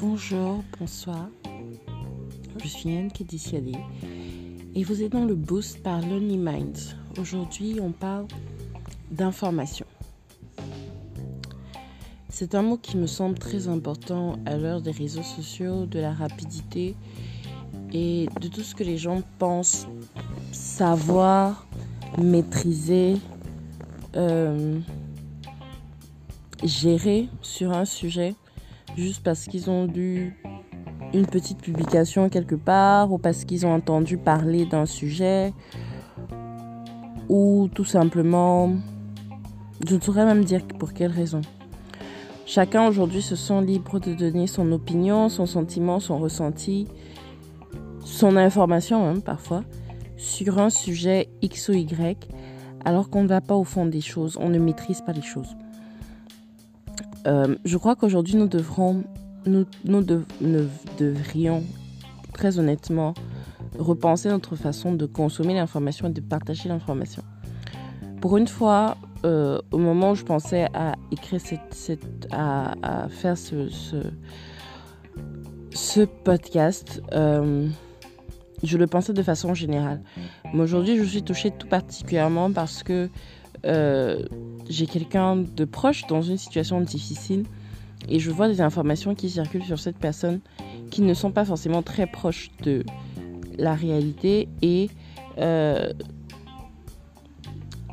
Bonsoir, je suis Anne Kedisiadé et vous êtes dans le boost par Lonely Minds. Aujourd'hui, on parle d'information. C'est un mot qui me semble très important à l'heure des réseaux sociaux, de la rapidité et de tout ce que les gens pensent savoir, maîtriser, euh, gérer sur un sujet juste parce qu'ils ont lu une petite publication quelque part ou parce qu'ils ont entendu parler d'un sujet ou tout simplement, je ne saurais même dire pour quelle raison. Chacun aujourd'hui se sent libre de donner son opinion, son sentiment, son ressenti, son information même parfois, sur un sujet X ou Y, alors qu'on ne va pas au fond des choses, on ne maîtrise pas les choses. Euh, je crois qu'aujourd'hui, nous devrons, nous, nous devrions, très honnêtement, repenser notre façon de consommer l'information et de partager l'information. Pour une fois, euh, au moment où je pensais à écrire cette, à, faire ce, podcast, euh, je le pensais de façon générale. Mais aujourd'hui, je suis touchée tout particulièrement parce que euh, j'ai quelqu'un de proche dans une situation difficile et je vois des informations qui circulent sur cette personne qui ne sont pas forcément très proches de la réalité et euh,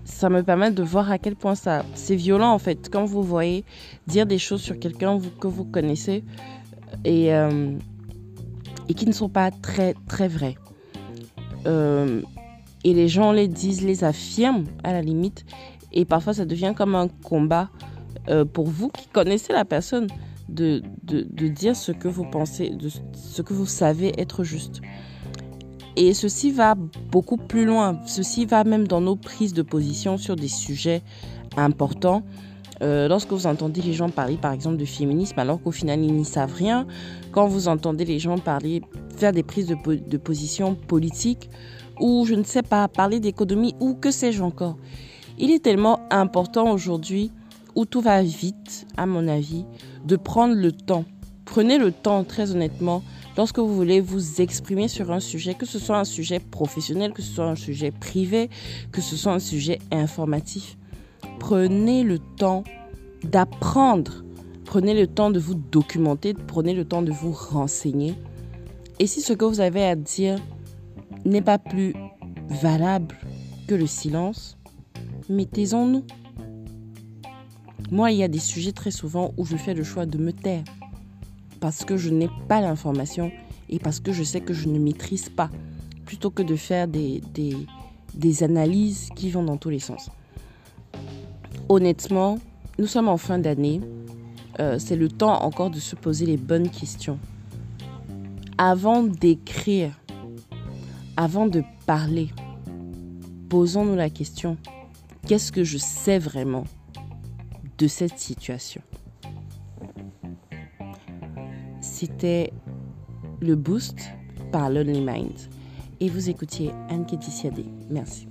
ça me permet de voir à quel point ça c'est violent en fait quand vous voyez dire des choses sur quelqu'un que vous connaissez et, euh, et qui ne sont pas très très vraies. Et les gens les disent, les affirment à la limite. Et parfois, ça devient comme un combat euh, pour vous qui connaissez la personne de, de, dire ce que vous pensez, de ce que vous savez être juste. Et ceci va beaucoup plus loin. Ceci va même dans nos prises de position sur des sujets importants. Euh, lorsque vous entendez les gens parler, par exemple, de féminisme, alors qu'au final, ils n'y savent rien, quand vous entendez les gens parler, faire des prises de, de position politiques, ou je ne sais pas, parler d'économie ou que sais-je encore. Il est tellement important aujourd'hui, où tout va vite, à mon avis, de prendre le temps. Prenez le temps, très honnêtement, lorsque vous voulez vous exprimer sur un sujet, que ce soit un sujet professionnel, que ce soit un sujet privé, que ce soit un sujet informatif. Prenez le temps d'apprendre. Prenez le temps de vous documenter, prenez le temps de vous renseigner. Et si ce que vous avez à dire n'est pas plus valable que le silence, mettez-en-nous. Moi, il y a des sujets très souvent où je fais le choix de me taire parce que je n'ai pas l'information et parce que je sais que je ne maîtrise pas, plutôt que de faire des, analyses qui vont dans tous les sens. Honnêtement, nous sommes en fin d'année. Euh, c'est le temps encore de se poser les bonnes questions. Avant d'écrire avant de parler, posons-nous la question, qu'est-ce que je sais vraiment de cette situation? C'était le boost par Lonely Mind. Et vous écoutiez Anne Kétisiadé. Merci.